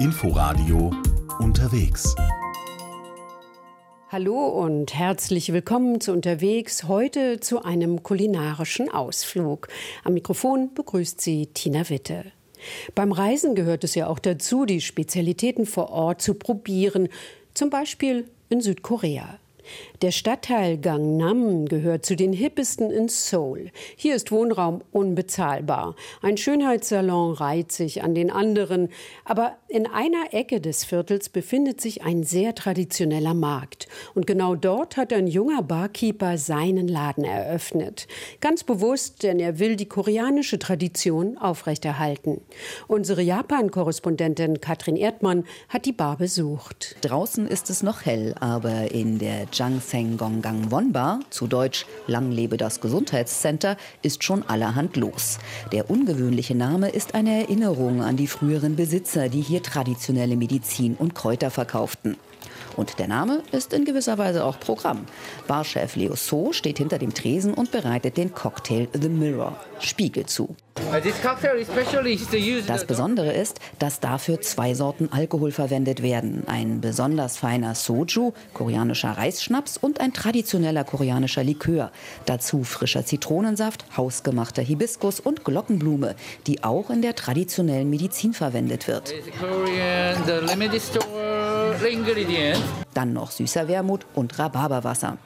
Inforadio unterwegs. Hallo und herzlich willkommen zu Unterwegs, heute zu einem kulinarischen Ausflug. Am Mikrofon begrüßt Sie Tina Witte. Beim Reisen gehört es ja auch dazu, die Spezialitäten vor Ort zu probieren, zum Beispiel in Südkorea. Der Stadtteil Gangnam gehört zu den hippesten in Seoul. Hier ist Wohnraum unbezahlbar. Ein Schönheitssalon reiht sich an den anderen. Aber in einer Ecke des Viertels befindet sich ein sehr traditioneller Markt. Und genau dort hat ein junger Barkeeper seinen Laden eröffnet. Ganz bewusst, denn er will die koreanische Tradition aufrechterhalten. Unsere Japan-Korrespondentin Katrin Erdmann hat die Bar besucht. Draußen ist es noch hell, aber in der Jangseng Gonggang Wonbar, zu Deutsch Lang lebe das Gesundheitscenter, ist schon allerhand los. Der ungewöhnliche Name ist eine Erinnerung an die früheren Besitzer, die hier traditionelle Medizin und Kräuter verkauften. Und der Name ist in gewisser Weise auch Programm. Barchef Leo So steht hinter dem Tresen und bereitet den Cocktail The Mirror, Spiegel zu. Das Besondere ist, dass dafür zwei Sorten Alkohol verwendet werden. Ein besonders feiner Soju, koreanischer Reisschnaps und ein traditioneller koreanischer Likör. Dazu frischer Zitronensaft, hausgemachter Hibiskus und Glockenblume, die auch in der traditionellen Medizin verwendet wird. Dann noch süßer Wermut und Rhabarberwasser.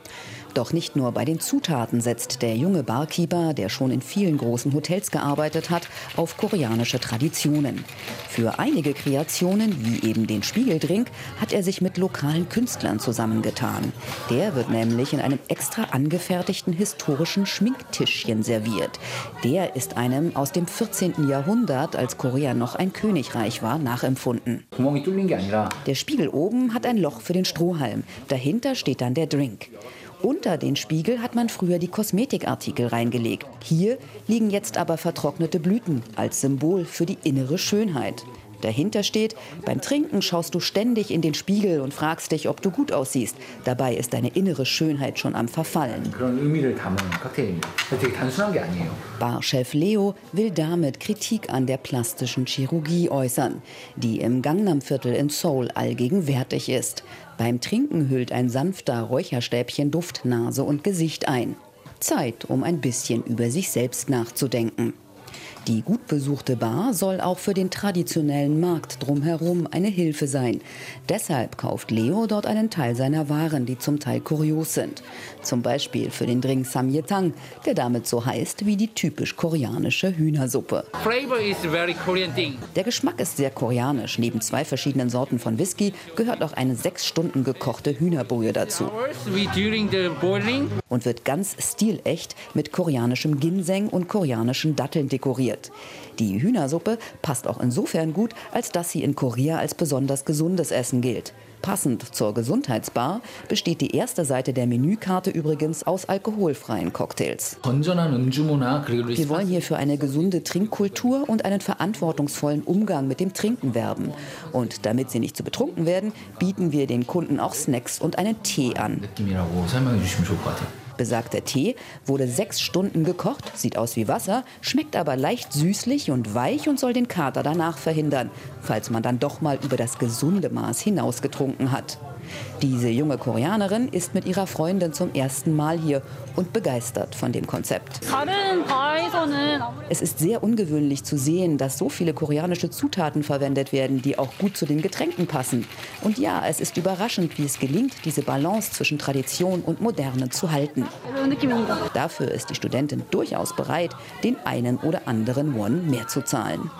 Doch nicht nur bei den Zutaten setzt der junge Barkeeper, der schon in vielen großen Hotels gearbeitet hat, auf koreanische Traditionen. Für einige Kreationen, wie eben den Spiegeldrink, hat er sich mit lokalen Künstlern zusammengetan. Der wird nämlich in einem extra angefertigten historischen Schminktischchen serviert. Der ist einem aus dem 14. Jahrhundert, als Korea noch ein Königreich war, nachempfunden. Der Spiegel oben hat ein Loch für den Strohhalm. Dahinter steht dann der Drink. Unter den Spiegel hat man früher die Kosmetikartikel reingelegt. Hier liegen jetzt aber vertrocknete Blüten als Symbol für die innere Schönheit. Dahinter steht, beim Trinken schaust du ständig in den Spiegel und fragst dich, ob du gut aussiehst. Dabei ist deine innere Schönheit schon am Verfallen. Barchef Leo will damit Kritik an der plastischen Chirurgie äußern, die im Gangnam-Viertel in Seoul allgegenwärtig ist. Beim Trinken hüllt ein sanfter Räucherstäbchen Duft Nase und Gesicht ein. Zeit, um ein bisschen über sich selbst nachzudenken. Die gut besuchte Bar soll auch für den traditionellen Markt drumherum eine Hilfe sein. Deshalb kauft Leo dort einen Teil seiner Waren, die zum Teil kurios sind. Zum Beispiel für den Drink Samyetang, der damit so heißt wie die typisch koreanische Hühnersuppe. Der Geschmack ist sehr koreanisch. Neben zwei verschiedenen Sorten von Whisky gehört auch eine sechs Stunden gekochte Hühnerbrühe dazu. Und wird ganz stilecht mit koreanischem Ginseng und koreanischen Datteln dekoriert serviert. Die Hühnersuppe passt auch insofern gut, als dass sie in Korea als besonders gesundes Essen gilt. Passend zur Gesundheitsbar besteht die erste Seite der Menükarte übrigens aus alkoholfreien Cocktails. Wir wollen hier für eine gesunde Trinkkultur und einen verantwortungsvollen Umgang mit dem Trinken werben. Und damit sie nicht zu betrunken werden, bieten wir den Kunden auch Snacks und einen Tee an. Besagter Tee wurde sechs Stunden gekocht, sieht aus wie Wasser, schmeckt aber leicht süßlich und weich und soll den Kater danach verhindern, falls man dann doch mal über das gesunde Maß hinaus getrunken hat. Diese junge Koreanerin ist mit ihrer Freundin zum ersten Mal hier und begeistert von dem Konzept. Es ist sehr ungewöhnlich zu sehen, dass so viele koreanische Zutaten verwendet werden, die auch gut zu den Getränken passen. Und ja, es ist überraschend, wie es gelingt, diese Balance zwischen Tradition und Moderne zu halten. Dafür ist die Studentin durchaus bereit, den einen oder anderen Won mehr zu zahlen.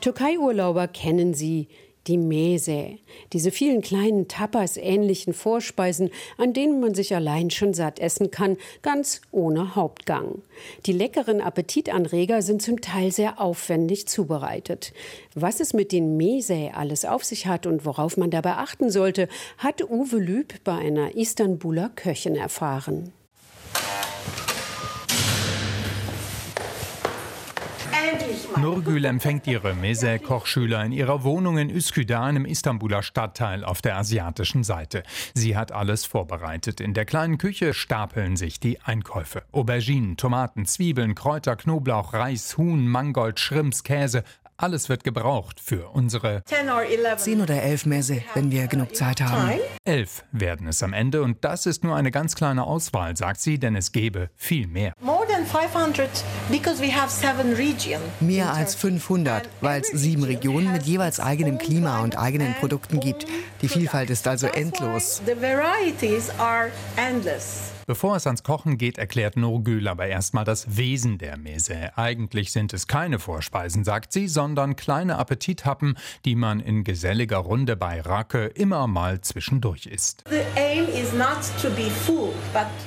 Türkei-Urlauber kennen sie die Mese, diese vielen kleinen Tapas-ähnlichen Vorspeisen, an denen man sich allein schon satt essen kann, ganz ohne Hauptgang. Die leckeren Appetitanreger sind zum Teil sehr aufwendig zubereitet. Was es mit den Mese alles auf sich hat und worauf man dabei achten sollte, hat Uwe Lüb bei einer Istanbuler Köchin erfahren. Nurgül empfängt ihre Mese-Kochschüler in ihrer Wohnung in Üsküdar, im Istanbuler Stadtteil auf der asiatischen Seite. Sie hat alles vorbereitet. In der kleinen Küche stapeln sich die Einkäufe. Auberginen, Tomaten, Zwiebeln, Kräuter, Knoblauch, Reis, Huhn, Mangold, Schrimps, Käse, Alles wird gebraucht für unsere zehn oder elf Messe, wenn wir genug Zeit haben. Elf werden es am Ende und das ist nur eine ganz kleine Auswahl, sagt sie, denn es gäbe viel mehr. Mehr als 500, weil es sieben Regionen mit jeweils eigenem Klima und eigenen Produkten gibt. Die Vielfalt ist also endlos. Bevor es ans Kochen geht, erklärt Nurgül aber erstmal das Wesen der Mese. Eigentlich sind es keine Vorspeisen, sagt sie, sondern kleine Appetithappen, die man in geselliger Runde bei Rake immer mal zwischendurch isst.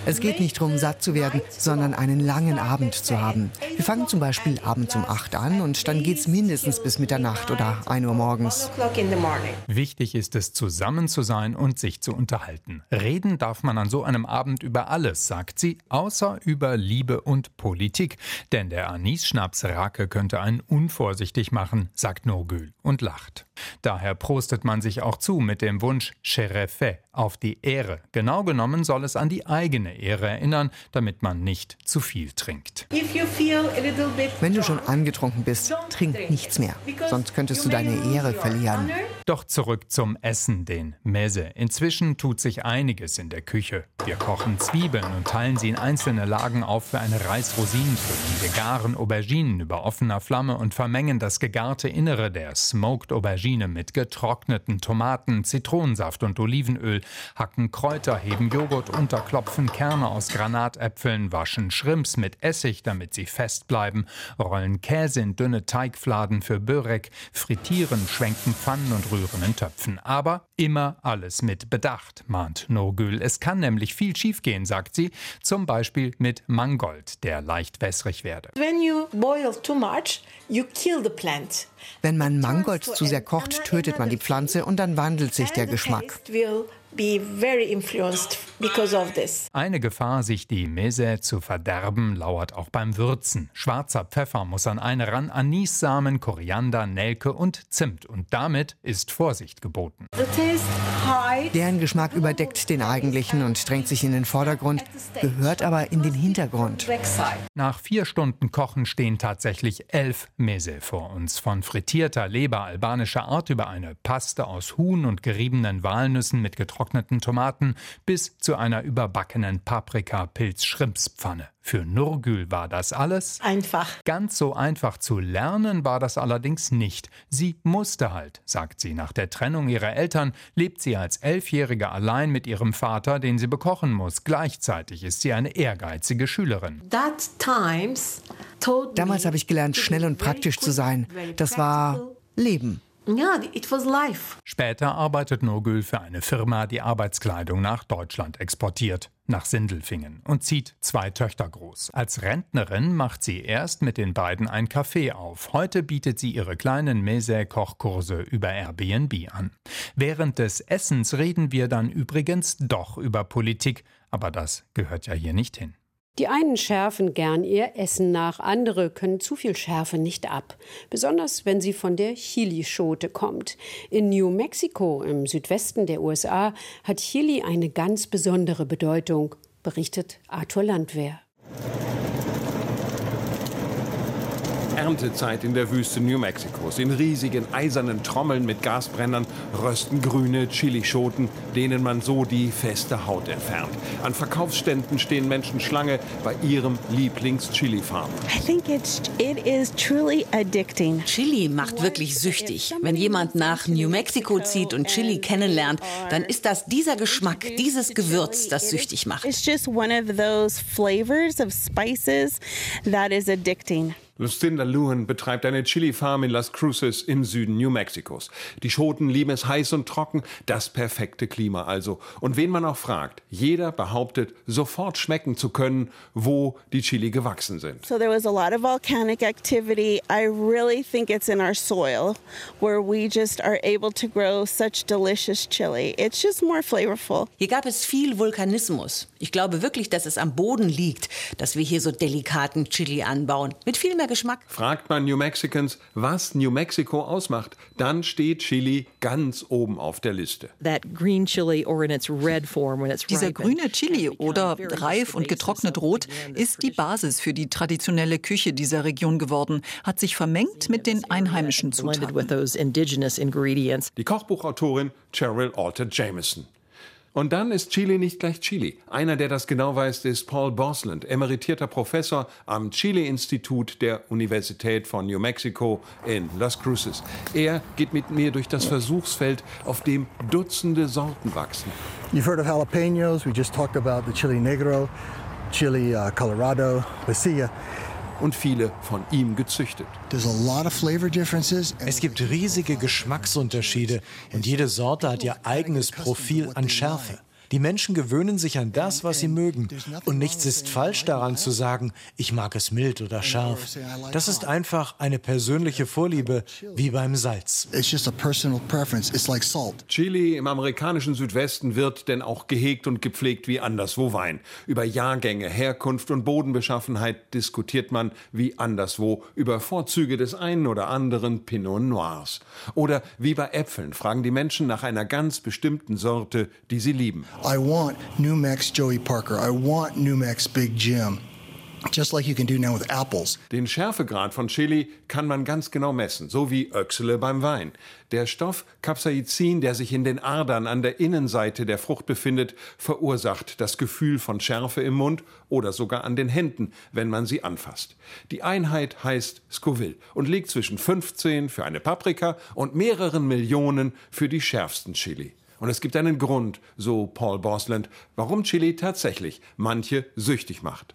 Es geht nicht darum, satt zu werden, sondern einen langen Abend zu haben. Wir fangen zum Beispiel abends um 8 an und dann geht es mindestens bis Mitternacht oder 1 Uhr morgens. Wichtig ist es, zusammen zu sein und sich zu unterhalten. Reden darf man an so einem Abend über alles, sagt sie, außer über Liebe und Politik. Denn der Anis-Schnaps Rake könnte einen unvorsichtig machen, sagt Nurgül und lacht. Daher prostet man sich auch zu mit dem Wunsch Cherefe auf die Ehre. Genau genommen soll es an die eigene Ehre erinnern, damit man nicht zu viel trinkt. Wenn du schon angetrunken bist, trink nichts mehr, sonst könntest du deine Ehre verlieren. Doch zurück zum Essen, den Mese. Inzwischen tut sich einiges in der Küche. Wir kochen Zwiebeln und teilen sie in einzelne Lagen auf für eine Reis-Rosinen-Füllung. Wir garen Auberginen über offener Flamme und vermengen das gegarte Innere der Smoked Aubergine mit getrockneten Tomaten, Zitronensaft und Olivenöl, hacken Kräuter, heben Joghurt unter, klopfen Kerne aus Granatäpfeln, waschen Shrimps mit Essig, damit sie fest bleiben, rollen Käse in dünne Teigfladen für Börek, frittieren, schwenken Pfannen und rühren in Töpfen. Aber immer alles mit Bedacht, mahnt Nurgül. Es kann nämlich viel schiefgehen, sagt sie, zum Beispiel mit Mangold, der leicht wässrig werde. Wenn man Mangold zu sehr kocht, tötet man die Pflanze und dann wandelt sich der Geschmack. Eine Gefahr, sich die Mese zu verderben, lauert auch beim Würzen. Schwarzer Pfeffer muss an eine ran, Anissamen, Koriander, Nelke und Zimt. Und damit ist Vorsicht geboten. Deren Geschmack überdeckt den eigentlichen und drängt sich in den Vordergrund, gehört aber in den Hintergrund. Nach vier Stunden Kochen stehen tatsächlich elf Mese vor uns. Von frittierter Leber albanischer Art über eine Paste aus Huhn und geriebenen Walnüssen mit getrockneten Tomaten bis zu einer überbackenen Paprika-Pilz-Schrimpspfanne. Für Nurgül war das alles einfach. Ganz so einfach zu lernen war das allerdings nicht. Sie musste halt, sagt sie. Nach der Trennung ihrer Eltern lebt sie als Elfjährige allein mit ihrem Vater, den sie bekochen muss. Gleichzeitig ist sie eine ehrgeizige Schülerin. Damals habe ich gelernt, schnell und praktisch zu sein. Das war Leben. Yeah, it was life. Später arbeitet Nogül für eine Firma, die Arbeitskleidung nach Deutschland exportiert, nach Sindelfingen und zieht zwei Töchter groß. Als Rentnerin macht sie erst mit den beiden ein Café auf. Heute bietet sie ihre kleinen Mese-Kochkurse über Airbnb an. Während des Essens reden wir dann übrigens doch über Politik, aber das gehört ja hier nicht hin. Die einen schärfen gern ihr Essen nach, andere können zu viel Schärfe nicht ab, besonders wenn sie von der Chilischote kommt. In New Mexico im Südwesten der USA hat Chili eine ganz besondere Bedeutung, berichtet Arthur Landwehr. Erntezeit in der Wüste New Mexicos. In riesigen eisernen Trommeln mit Gasbrennern rösten grüne Chilischoten, denen man so die feste Haut entfernt. An Verkaufsständen stehen Menschen Schlange bei ihrem Lieblings-Chili-Farm. Chili macht wirklich süchtig. Wenn jemand nach New Mexico zieht und Chili kennenlernt, dann ist das dieser Geschmack, dieses Gewürz, das süchtig macht. It's just one of those flavors of spices that is addicting. Lucinda Luhan betreibt eine Chili-Farm in Las Cruces im Süden New Mexicos. Die Schoten lieben es heiß und trocken, das perfekte Klima also. Und wen man auch fragt, jeder behauptet, sofort schmecken zu können, wo die Chili gewachsen sind. So there was a lot of volcanic activity. I really think it's in our soil where we just are able to grow such delicious chili. It's just more flavorful. Hier gab es viel Vulkanismus. Ich glaube wirklich, dass es am Boden liegt, dass wir hier so delikaten Chili anbauen. Mit viel mehr Geschmack. Fragt man New Mexicans, was New Mexico ausmacht, dann steht Chili ganz oben auf der Liste. Dieser grüne Chili oder reif und getrocknet rot ist die Basis für die traditionelle Küche dieser Region geworden, hat sich vermengt mit den einheimischen Zutaten. Die Kochbuchautorin Cheryl Alter Jameson. Und dann ist Chili nicht gleich Chili. Einer, der das genau weiß, ist Paul Bosland, emeritierter Professor am Chile-Institut der Universität von New Mexico in Las Cruces. Er geht mit mir durch das Versuchsfeld, auf dem Dutzende Sorten wachsen. You've heard of jalapenos. We just talked about the chili negro, chili uh, colorado, pasilla und viele von ihm gezüchtet. Es gibt riesige Geschmacksunterschiede und jede Sorte hat ihr eigenes Profil an Schärfe. Die Menschen gewöhnen sich an das, was sie mögen. Und nichts ist falsch daran zu sagen, ich mag es mild oder scharf. Das ist einfach eine persönliche Vorliebe, wie beim Salz. Chili im amerikanischen Südwesten wird denn auch gehegt und gepflegt wie anderswo Wein. Über Jahrgänge, Herkunft und Bodenbeschaffenheit diskutiert man wie anderswo über Vorzüge des einen oder anderen Pinot Noirs. Oder wie bei Äpfeln fragen die Menschen nach einer ganz bestimmten Sorte, die sie lieben. I want New Mex Joey Parker. I want New Mex Big Jim. Just like you can do now with apples. Den Schärfegrad von Chili kann man ganz genau messen, so wie Öchsele beim Wein. Der Stoff Capsaicin, der sich in den Adern an der Innenseite der Frucht befindet, verursacht das Gefühl von Schärfe im Mund oder sogar an den Händen, wenn man sie anfasst. Die Einheit heißt Scoville und liegt zwischen 15 für eine Paprika und mehreren Millionen für die schärfsten Chili. Und es gibt einen Grund, so Paul Bosland, warum Chili tatsächlich manche süchtig macht.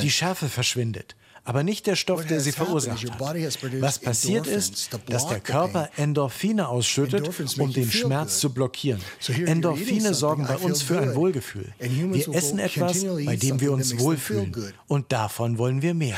Die Schärfe verschwindet aber nicht der Stoff, der sie verursacht hat. Was passiert ist, dass der Körper Endorphine ausschüttet, um den Schmerz zu blockieren. Endorphine sorgen bei uns für ein Wohlgefühl. Wir essen etwas, bei dem wir uns wohlfühlen. Und davon wollen wir mehr.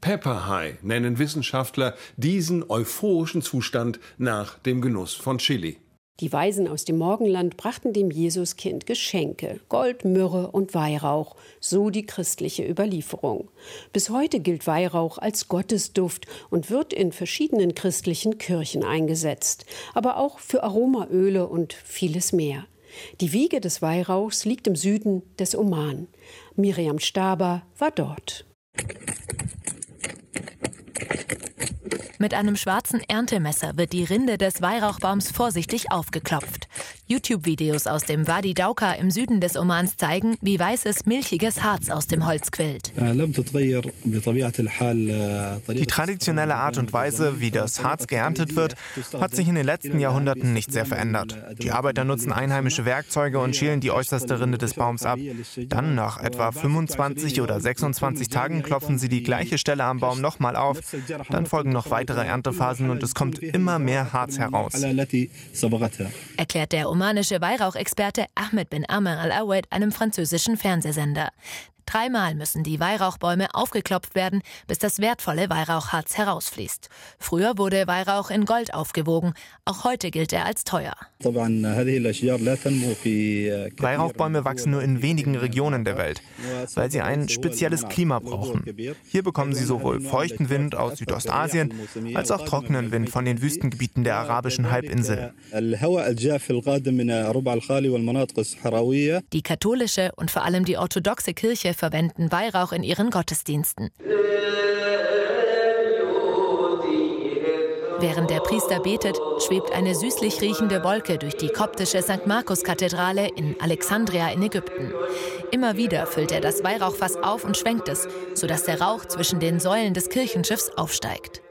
Pepper High nennen Wissenschaftler diesen euphorischen Zustand nach dem Genuss von Chili. Die Weisen aus dem Morgenland brachten dem Jesuskind Geschenke, Gold, Myrrhe und Weihrauch, so die christliche Überlieferung. Bis heute gilt Weihrauch als Gottesduft und wird in verschiedenen christlichen Kirchen eingesetzt, aber auch für Aromaöle und vieles mehr. Die Wiege des Weihrauchs liegt im Süden des Oman. Miriam Staber war dort. Mit einem schwarzen Erntemesser wird die Rinde des Weihrauchbaums vorsichtig aufgeklopft. YouTube-Videos aus dem Wadi Dauka im Süden des Omans zeigen, wie weißes, milchiges Harz aus dem Holz quillt. Die traditionelle Art und Weise, wie das Harz geerntet wird, hat sich in den letzten Jahrhunderten nicht sehr verändert. Die Arbeiter nutzen einheimische Werkzeuge und schälen die äußerste Rinde des Baums ab. Dann, nach etwa 25 oder 26 Tagen, klopfen sie die gleiche Stelle am Baum nochmal auf. Dann folgen noch weitere Erntephasen und es kommt immer mehr Harz heraus. Erklärt der omanische Weihrauchexperte Ahmed bin Amr al-Awed einem französischen Fernsehsender. Dreimal müssen die Weihrauchbäume aufgeklopft werden, bis das wertvolle Weihrauchharz herausfließt. Früher wurde Weihrauch in Gold aufgewogen, auch heute gilt er als teuer. Weihrauchbäume wachsen nur in wenigen Regionen der Welt, weil sie ein spezielles Klima brauchen. Hier bekommen sie sowohl feuchten Wind aus Südostasien als auch trockenen Wind von den Wüstengebieten der arabischen Halbinsel. Die katholische und vor allem die orthodoxe Kirche verwenden Weihrauch in ihren Gottesdiensten. Während der Priester betet, schwebt eine süßlich riechende Wolke durch die koptische St. Markus-Kathedrale in Alexandria in Ägypten. Immer wieder füllt er das Weihrauchfass auf und schwenkt es, sodass der Rauch zwischen den Säulen des Kirchenschiffs aufsteigt.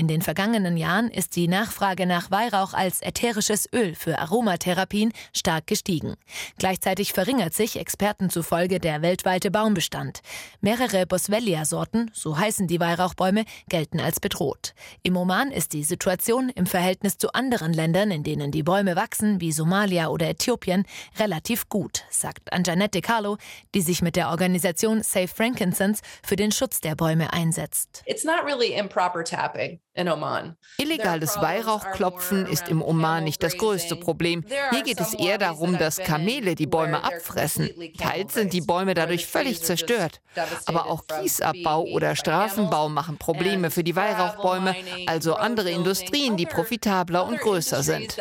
In den vergangenen Jahren ist die Nachfrage nach Weihrauch als ätherisches Öl für Aromatherapien stark gestiegen. Gleichzeitig verringert sich Experten zufolge der weltweite Baumbestand. Mehrere Boswellia-Sorten, so heißen die Weihrauchbäume, gelten als bedroht. Im Oman ist die Situation im Verhältnis zu anderen Ländern, in denen die Bäume wachsen, wie Somalia oder Äthiopien, relativ gut, sagt Anjanette Carlo, die sich mit der Organisation Save Frankincense für den Schutz der Bäume einsetzt. It's not really improper tapping. Illegales Weihrauchklopfen ist im Oman nicht das größte Problem. Hier geht es eher darum, dass Kamele die Bäume abfressen. Teils sind die Bäume dadurch völlig zerstört. Aber auch Kiesabbau oder Straßenbau machen Probleme für die Weihrauchbäume, also andere Industrien, die profitabler und größer sind.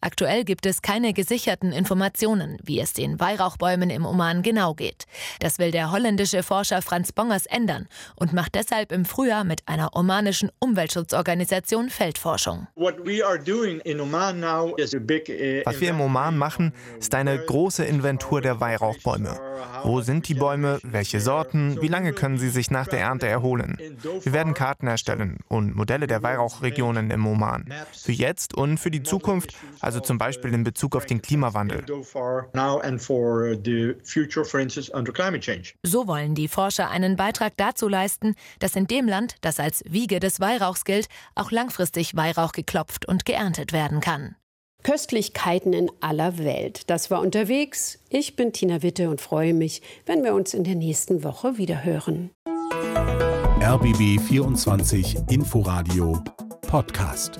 Aktuell gibt es keine gesicherten Informationen, wie es den Weihrauchbäumen im Oman genau geht. Das will der holländische Forscher Franz Bongers ändern und macht deshalb im Frühjahr mit einer omanischen Umweltschutzorganisation Feldforschung. Uh, Was wir im Oman machen, ist eine große Inventur der Weihrauchbäume. Wo sind die Bäume? Welche Sorten? Wie lange können sie sich nach der Ernte erholen? Wir werden Karten erstellen und Modelle der Weihrauchregionen im Oman. Für jetzt und für die Zukunft, also zum Beispiel in Bezug auf den Klimawandel. So wollen die Forscher einen Beitrag dazu leisten, dass in dem Land, das als Wiege des Weihrauchs gilt, auch langfristig Weihrauch geklopft und geerntet werden kann. Köstlichkeiten in aller Welt. Das war unterwegs. Ich bin Tina Witte und freue mich, wenn wir uns in der nächsten Woche wieder hören. RBB 24 Inforadio Podcast.